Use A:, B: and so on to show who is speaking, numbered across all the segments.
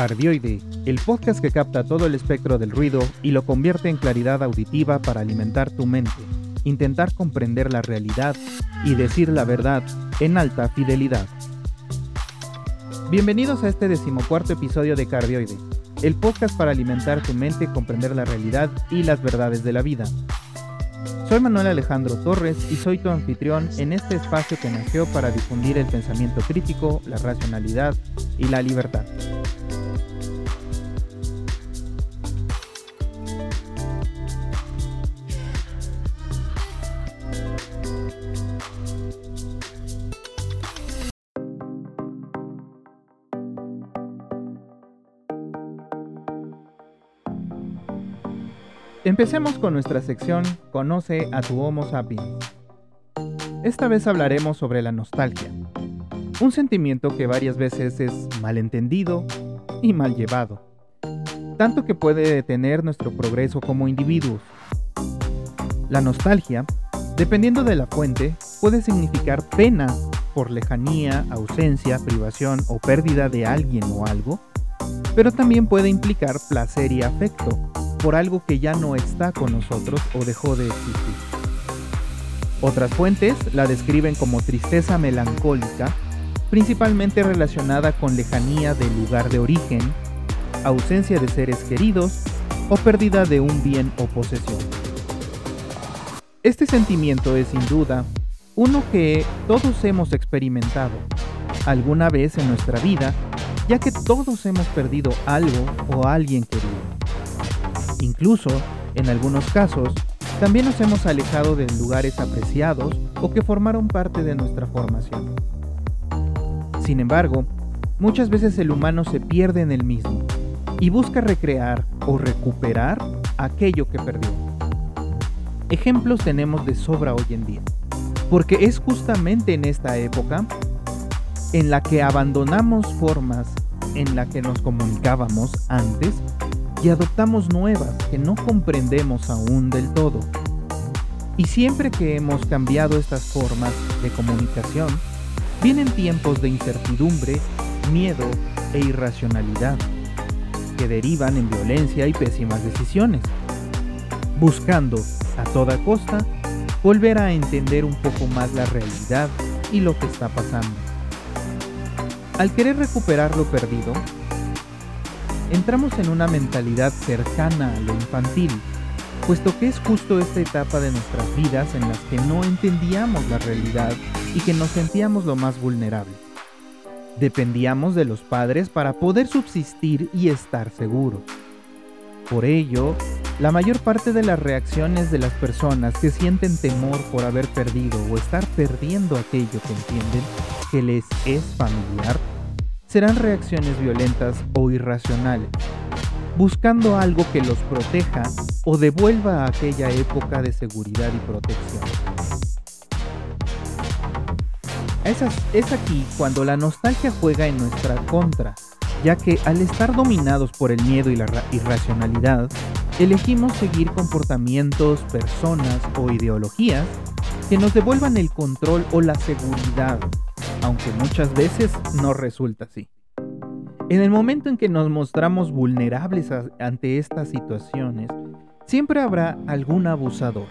A: Cardioide, el podcast que capta todo el espectro del ruido y lo convierte en claridad auditiva para alimentar tu mente, intentar comprender la realidad y decir la verdad en alta fidelidad. Bienvenidos a este decimocuarto episodio de Cardioide, el podcast para alimentar tu mente, comprender la realidad y las verdades de la vida. Soy Manuel Alejandro Torres y soy tu anfitrión en este espacio que nació para difundir el pensamiento crítico, la racionalidad y la libertad. Empecemos con nuestra sección Conoce a tu Homo sapiens. Esta vez hablaremos sobre la nostalgia, un sentimiento que varias veces es malentendido y mal llevado, tanto que puede detener nuestro progreso como individuos. La nostalgia, dependiendo de la fuente, puede significar pena por lejanía, ausencia, privación o pérdida de alguien o algo, pero también puede implicar placer y afecto, por algo que ya no está con nosotros o dejó de existir. Otras fuentes la describen como tristeza melancólica, principalmente relacionada con lejanía del lugar de origen, ausencia de seres queridos o pérdida de un bien o posesión. Este sentimiento es sin duda uno que todos hemos experimentado alguna vez en nuestra vida, ya que todos hemos perdido algo o alguien querido. Incluso, en algunos casos, también nos hemos alejado de lugares apreciados o que formaron parte de nuestra formación. Sin embargo, muchas veces el humano se pierde en el mismo y busca recrear o recuperar aquello que perdió. Ejemplos tenemos de sobra hoy en día, porque es justamente en esta época en la que abandonamos formas en la que nos comunicábamos antes y adoptamos nuevas que no comprendemos aún del todo. Y siempre que hemos cambiado estas formas de comunicación, vienen tiempos de incertidumbre, miedo e irracionalidad, que derivan en violencia y pésimas decisiones, buscando, a toda costa, volver a entender un poco más la realidad y lo que está pasando. Al querer recuperar lo perdido, entramos en una mentalidad cercana a lo infantil, puesto que es justo esta etapa de nuestras vidas en las que no entendíamos la realidad y que nos sentíamos lo más vulnerables. Dependíamos de los padres para poder subsistir y estar seguros. Por ello, la mayor parte de las reacciones de las personas que sienten temor por haber perdido o estar perdiendo aquello que entienden que les es familiar serán reacciones violentas o irracionales, buscando algo que los proteja o devuelva a aquella época de seguridad y protección. Es, es aquí cuando la nostalgia juega en nuestra contra, ya que al estar dominados por el miedo y la irracionalidad, elegimos seguir comportamientos, personas o ideologías que nos devuelvan el control o la seguridad aunque muchas veces no resulta así. En el momento en que nos mostramos vulnerables ante estas situaciones, siempre habrá algún abusador,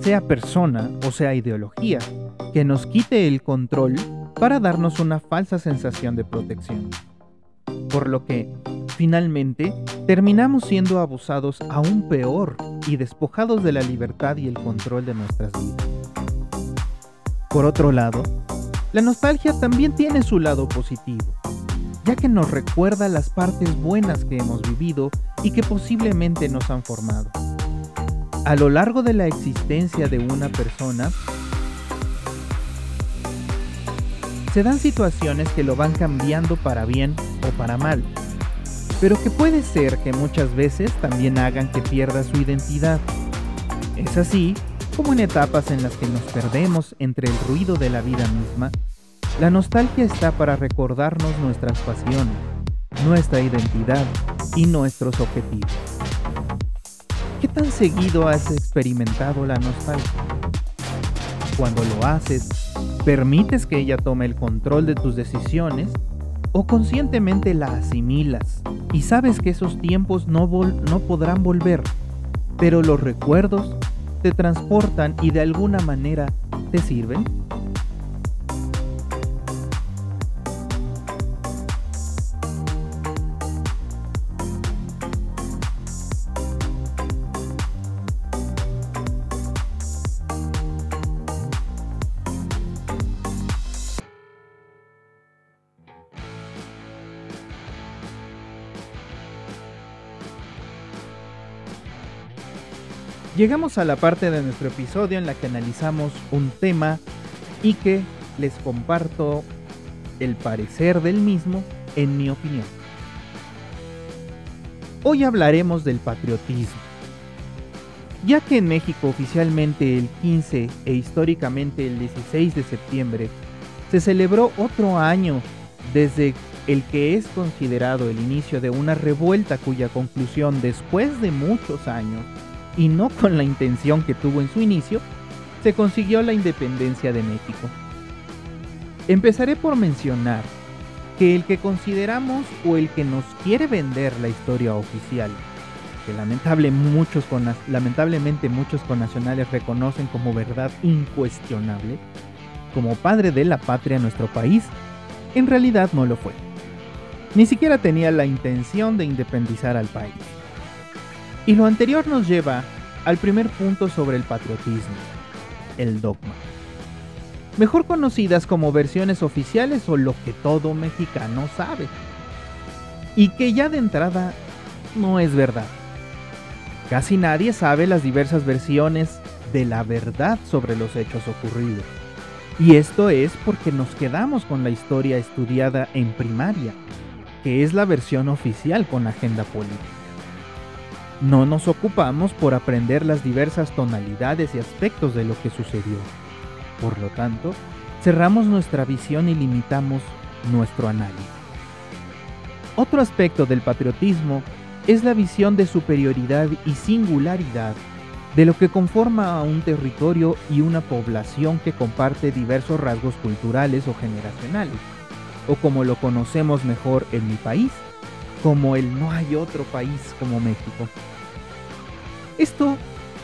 A: sea persona o sea ideología, que nos quite el control para darnos una falsa sensación de protección. Por lo que, finalmente, terminamos siendo abusados aún peor y despojados de la libertad y el control de nuestras vidas. Por otro lado, la nostalgia también tiene su lado positivo, ya que nos recuerda las partes buenas que hemos vivido y que posiblemente nos han formado. A lo largo de la existencia de una persona, se dan situaciones que lo van cambiando para bien o para mal, pero que puede ser que muchas veces también hagan que pierda su identidad. Es así como en etapas en las que nos perdemos entre el ruido de la vida misma, la nostalgia está para recordarnos nuestras pasiones, nuestra identidad y nuestros objetivos. ¿Qué tan seguido has experimentado la nostalgia? Cuando lo haces, ¿permites que ella tome el control de tus decisiones o conscientemente la asimilas y sabes que esos tiempos no, no podrán volver, pero los recuerdos te transportan y de alguna manera te sirven? Llegamos a la parte de nuestro episodio en la que analizamos un tema y que les comparto el parecer del mismo en mi opinión. Hoy hablaremos del patriotismo. Ya que en México oficialmente el 15 e históricamente el 16 de septiembre se celebró otro año desde el que es considerado el inicio de una revuelta cuya conclusión después de muchos años y no con la intención que tuvo en su inicio, se consiguió la independencia de México. Empezaré por mencionar que el que consideramos o el que nos quiere vender la historia oficial, que lamentable muchos con, lamentablemente muchos connacionales reconocen como verdad incuestionable, como padre de la patria nuestro país, en realidad no lo fue. Ni siquiera tenía la intención de independizar al país. Y lo anterior nos lleva al primer punto sobre el patriotismo, el dogma. Mejor conocidas como versiones oficiales o lo que todo mexicano sabe. Y que ya de entrada no es verdad. Casi nadie sabe las diversas versiones de la verdad sobre los hechos ocurridos. Y esto es porque nos quedamos con la historia estudiada en primaria, que es la versión oficial con agenda política. No nos ocupamos por aprender las diversas tonalidades y aspectos de lo que sucedió. Por lo tanto, cerramos nuestra visión y limitamos nuestro análisis. Otro aspecto del patriotismo es la visión de superioridad y singularidad de lo que conforma a un territorio y una población que comparte diversos rasgos culturales o generacionales, o como lo conocemos mejor en mi país, como el no hay otro país como México. Esto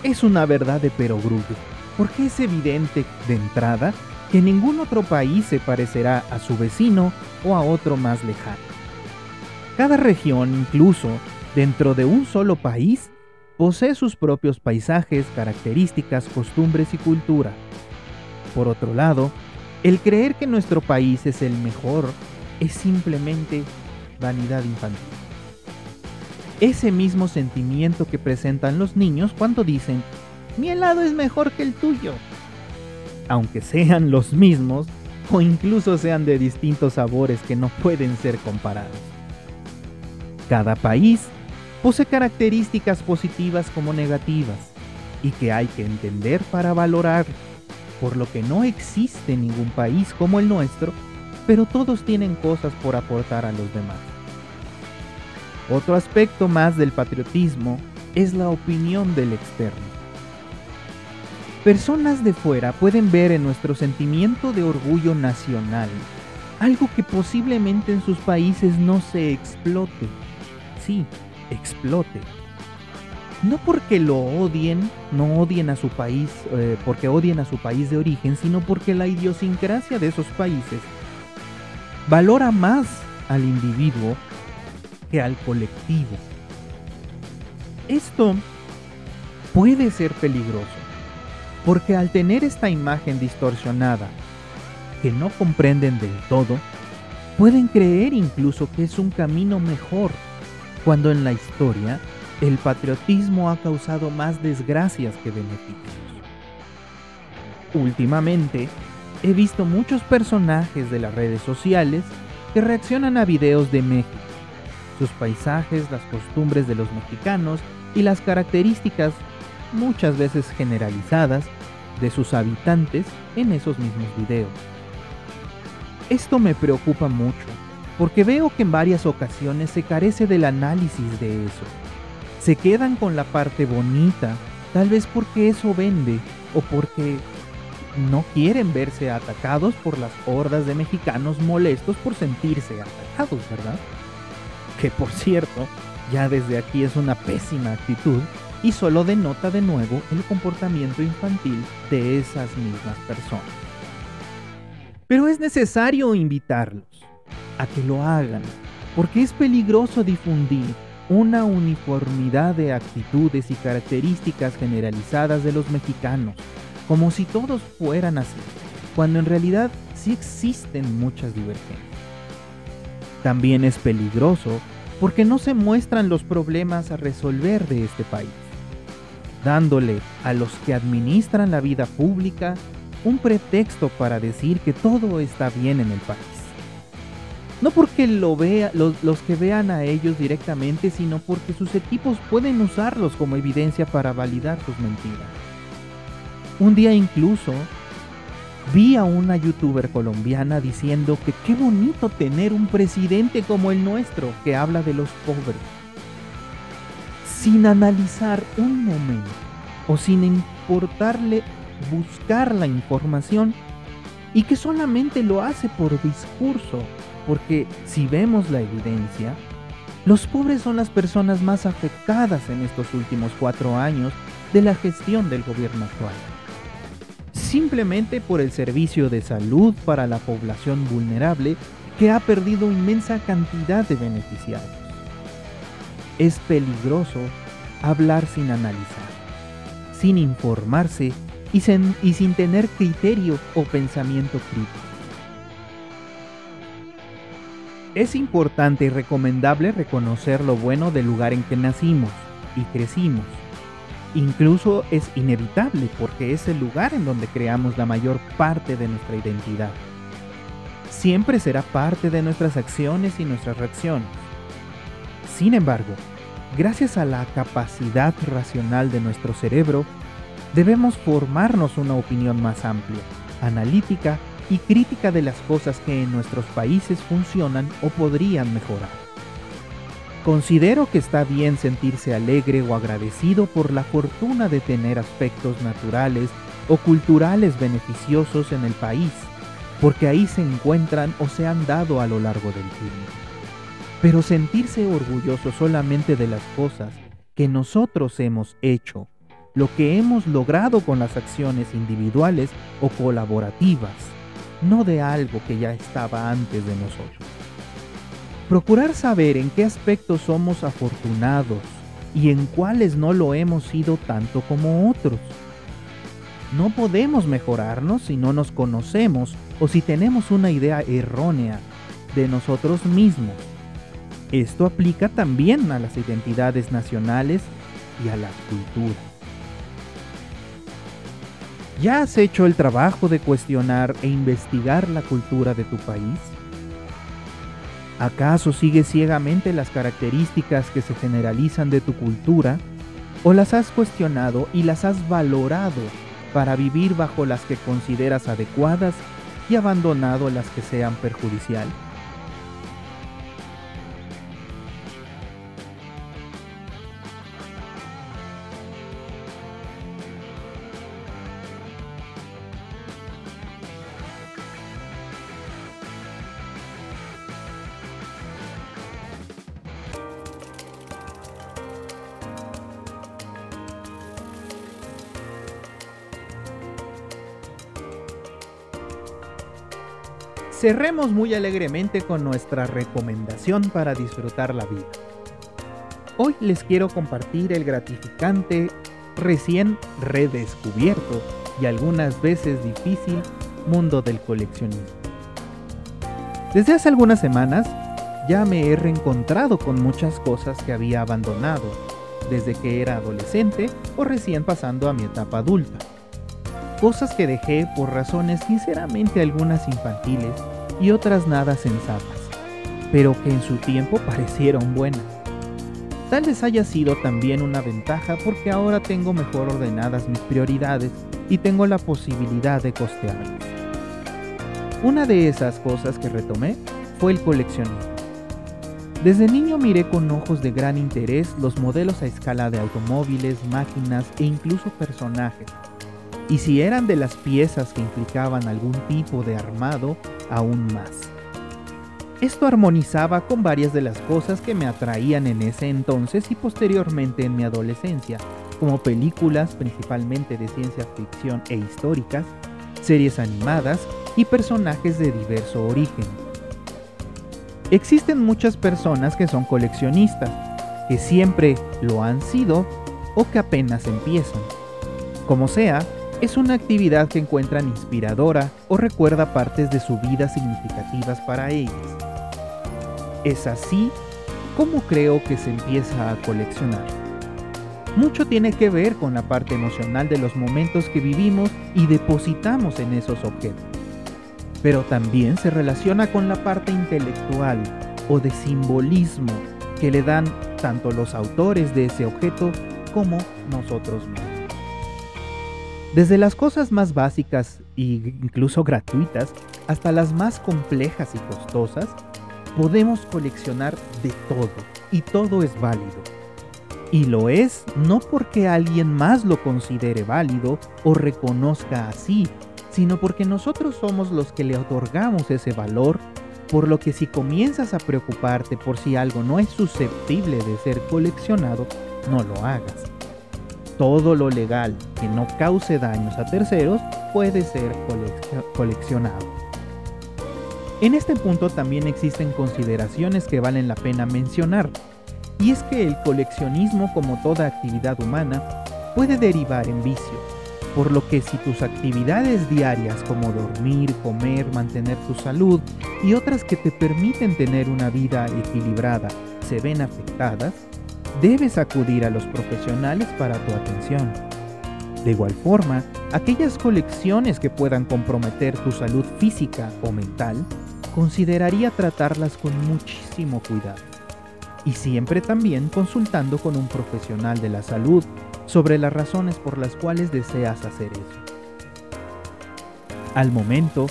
A: es una verdad de perogrullo, porque es evidente de entrada que ningún otro país se parecerá a su vecino o a otro más lejano. Cada región, incluso dentro de un solo país, posee sus propios paisajes, características, costumbres y cultura. Por otro lado, el creer que nuestro país es el mejor es simplemente vanidad infantil. Ese mismo sentimiento que presentan los niños cuando dicen, mi helado es mejor que el tuyo. Aunque sean los mismos o incluso sean de distintos sabores que no pueden ser comparados. Cada país posee características positivas como negativas y que hay que entender para valorar, por lo que no existe ningún país como el nuestro, pero todos tienen cosas por aportar a los demás. Otro aspecto más del patriotismo es la opinión del externo. Personas de fuera pueden ver en nuestro sentimiento de orgullo nacional algo que posiblemente en sus países no se explote. Sí, explote. No porque lo odien, no odien a su país, eh, porque odien a su país de origen, sino porque la idiosincrasia de esos países valora más al individuo al colectivo. Esto puede ser peligroso, porque al tener esta imagen distorsionada que no comprenden del todo, pueden creer incluso que es un camino mejor, cuando en la historia el patriotismo ha causado más desgracias que beneficios. Últimamente, he visto muchos personajes de las redes sociales que reaccionan a videos de México, sus paisajes, las costumbres de los mexicanos y las características, muchas veces generalizadas, de sus habitantes en esos mismos videos. Esto me preocupa mucho, porque veo que en varias ocasiones se carece del análisis de eso. Se quedan con la parte bonita, tal vez porque eso vende o porque no quieren verse atacados por las hordas de mexicanos molestos por sentirse atacados, ¿verdad? Que por cierto, ya desde aquí es una pésima actitud y solo denota de nuevo el comportamiento infantil de esas mismas personas. Pero es necesario invitarlos a que lo hagan, porque es peligroso difundir una uniformidad de actitudes y características generalizadas de los mexicanos, como si todos fueran así, cuando en realidad sí existen muchas divergencias. También es peligroso porque no se muestran los problemas a resolver de este país, dándole a los que administran la vida pública un pretexto para decir que todo está bien en el país. No porque lo vea, los, los, que vean a ellos directamente, sino porque sus equipos pueden usarlos como evidencia para validar sus mentiras. Un día incluso vi a una youtuber colombiana diciendo que qué bonito tener un presidente como el nuestro que habla de los pobres. Sin analizar un momento o sin importarle buscar la información y que solamente lo hace por discurso porque si vemos la evidencia, los pobres son las personas más afectadas en estos últimos cuatro años de la gestión del gobierno actual. Simplemente por el servicio de salud para la población vulnerable que ha perdido inmensa cantidad de beneficiarios. Es peligroso hablar sin analizar, sin informarse y sin, y sin tener criterio o pensamiento crítico. Es importante y recomendable reconocer lo bueno del lugar en que nacimos y crecimos. Incluso es inevitable porque es el lugar en donde creamos la mayor parte de nuestra identidad. Siempre será parte de nuestras acciones y nuestras reacciones. Sin embargo, gracias a la capacidad racional de nuestro cerebro, debemos formarnos una opinión más amplia, analítica y crítica de las cosas que en nuestros países funcionan o podrían mejorar. Considero que está bien sentirse alegre o agradecido por la fortuna de tener aspectos naturales o culturales beneficiosos en el país, porque ahí se encuentran o se han dado a lo largo del tiempo. Pero sentirse orgulloso solamente de las cosas que nosotros hemos hecho, lo que hemos logrado con las acciones individuales o colaborativas, no de algo que ya estaba antes de nosotros. Procurar saber en qué aspectos somos afortunados y en cuáles no lo hemos sido tanto como otros. No podemos mejorarnos si no nos conocemos o si tenemos una idea errónea de nosotros mismos. Esto aplica también a las identidades nacionales y a la cultura. ¿Ya has hecho el trabajo de cuestionar e investigar la cultura de tu país? ¿Acaso sigues ciegamente las características que se generalizan de tu cultura o las has cuestionado y las has valorado para vivir bajo las que consideras adecuadas y abandonado las que sean perjudiciales? Cerremos muy alegremente con nuestra recomendación para disfrutar la vida. Hoy les quiero compartir el gratificante, recién redescubierto y algunas veces difícil mundo del coleccionismo. Desde hace algunas semanas ya me he reencontrado con muchas cosas que había abandonado desde que era adolescente o recién pasando a mi etapa adulta. Cosas que dejé por razones sinceramente algunas infantiles y otras nada sensatas, pero que en su tiempo parecieron buenas. Tal vez haya sido también una ventaja porque ahora tengo mejor ordenadas mis prioridades y tengo la posibilidad de costearlas. Una de esas cosas que retomé fue el coleccionismo. Desde niño miré con ojos de gran interés los modelos a escala de automóviles, máquinas e incluso personajes y si eran de las piezas que implicaban algún tipo de armado, aún más. Esto armonizaba con varias de las cosas que me atraían en ese entonces y posteriormente en mi adolescencia, como películas principalmente de ciencia ficción e históricas, series animadas y personajes de diverso origen. Existen muchas personas que son coleccionistas, que siempre lo han sido o que apenas empiezan. Como sea, es una actividad que encuentran inspiradora o recuerda partes de su vida significativas para ellos. Es así como creo que se empieza a coleccionar mucho tiene que ver con la parte emocional de los momentos que vivimos y depositamos en esos objetos. Pero también se relaciona con la parte intelectual o de simbolismo que le dan tanto los autores de ese objeto como nosotros mismos. Desde las cosas más básicas e incluso gratuitas hasta las más complejas y costosas, podemos coleccionar de todo y todo es válido. Y lo es no porque alguien más lo considere válido o reconozca así, sino porque nosotros somos los que le otorgamos ese valor, por lo que si comienzas a preocuparte por si algo no es susceptible de ser coleccionado, no lo hagas. Todo lo legal que no cause daños a terceros puede ser coleccionado. En este punto también existen consideraciones que valen la pena mencionar, y es que el coleccionismo, como toda actividad humana, puede derivar en vicio, por lo que si tus actividades diarias como dormir, comer, mantener tu salud y otras que te permiten tener una vida equilibrada se ven afectadas, debes acudir a los profesionales para tu atención. De igual forma, aquellas colecciones que puedan comprometer tu salud física o mental, consideraría tratarlas con muchísimo cuidado y siempre también consultando con un profesional de la salud sobre las razones por las cuales deseas hacer eso. Al momento,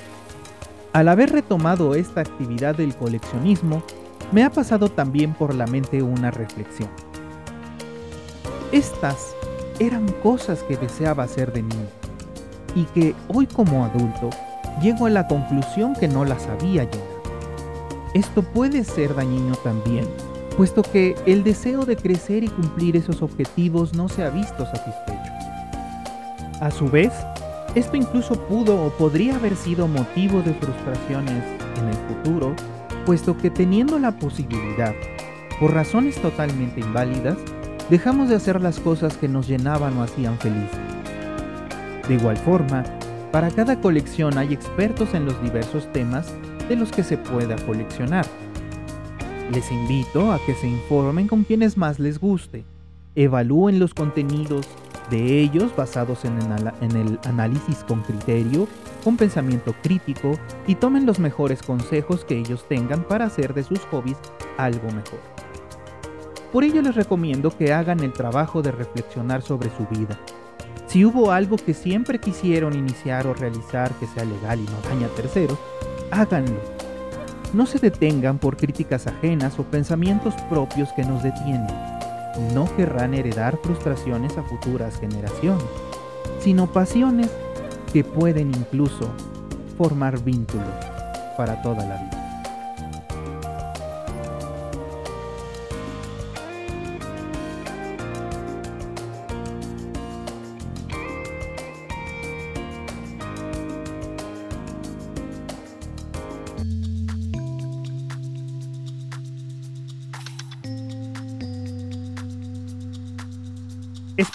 A: al haber retomado esta actividad del coleccionismo, me ha pasado también por la mente una reflexión. Estas eran cosas que deseaba hacer de niño y que hoy como adulto llego a la conclusión que no las había llenado. Esto puede ser dañino también puesto que el deseo de crecer y cumplir esos objetivos no se ha visto satisfecho. A su vez, esto incluso pudo o podría haber sido motivo de frustraciones en el futuro, puesto que teniendo la posibilidad, por razones totalmente inválidas, dejamos de hacer las cosas que nos llenaban o hacían felices. De igual forma, para cada colección hay expertos en los diversos temas de los que se pueda coleccionar les invito a que se informen con quienes más les guste, evalúen los contenidos de ellos basados en el, análisis con criterio, con pensamiento crítico y tomen los mejores consejos que ellos tengan para hacer de sus hobbies algo mejor. Por ello les recomiendo que hagan el trabajo de reflexionar sobre su vida. Si hubo algo que siempre quisieron iniciar o realizar que sea legal y no daña terceros, háganlo no se detengan por críticas ajenas o pensamientos propios que nos detienen. No querrán heredar frustraciones a futuras generaciones, sino pasiones que pueden incluso formar vínculos para toda la vida.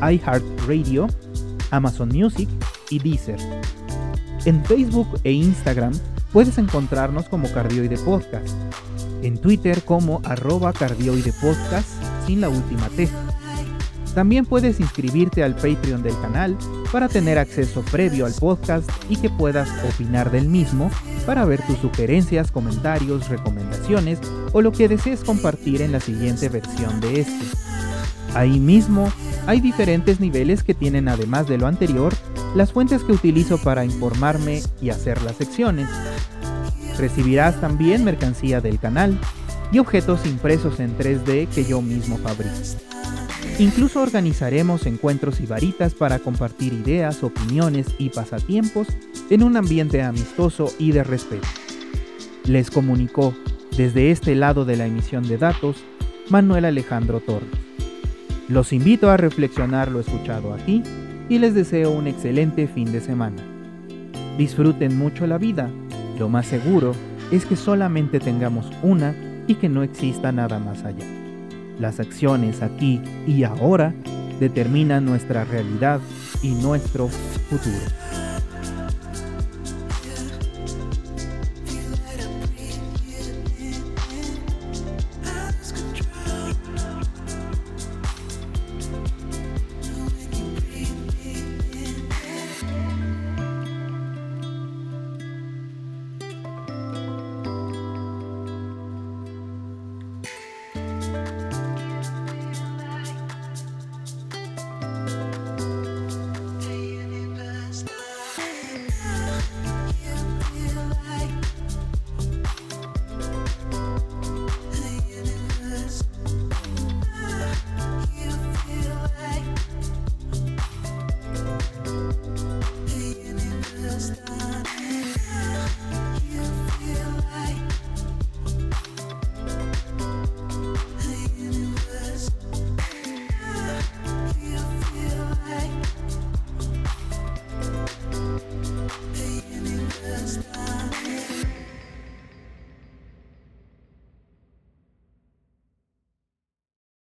A: iHeartRadio, Amazon Music y Deezer. En Facebook e Instagram puedes encontrarnos como Cardioide Podcast. En Twitter como arroba cardioide podcast sin la última T. También puedes inscribirte al Patreon del canal para tener acceso previo al podcast y que puedas opinar del mismo para ver tus sugerencias, comentarios, recomendaciones o lo que desees compartir en la siguiente versión de este. Ahí mismo hay diferentes niveles que tienen además de lo anterior las fuentes que utilizo para informarme y hacer las secciones. Recibirás también mercancía del canal y objetos impresos en 3D que yo mismo fabrico. Incluso organizaremos encuentros y varitas para compartir ideas, opiniones y pasatiempos en un ambiente amistoso y de respeto. Les comunicó desde este lado de la emisión de datos Manuel Alejandro Torres. Los invito a reflexionar lo escuchado aquí y les deseo un excelente fin de semana. Disfruten mucho la vida, lo más seguro es que solamente tengamos una y que no exista nada más allá. Las acciones aquí y ahora determinan nuestra realidad y nuestro futuro.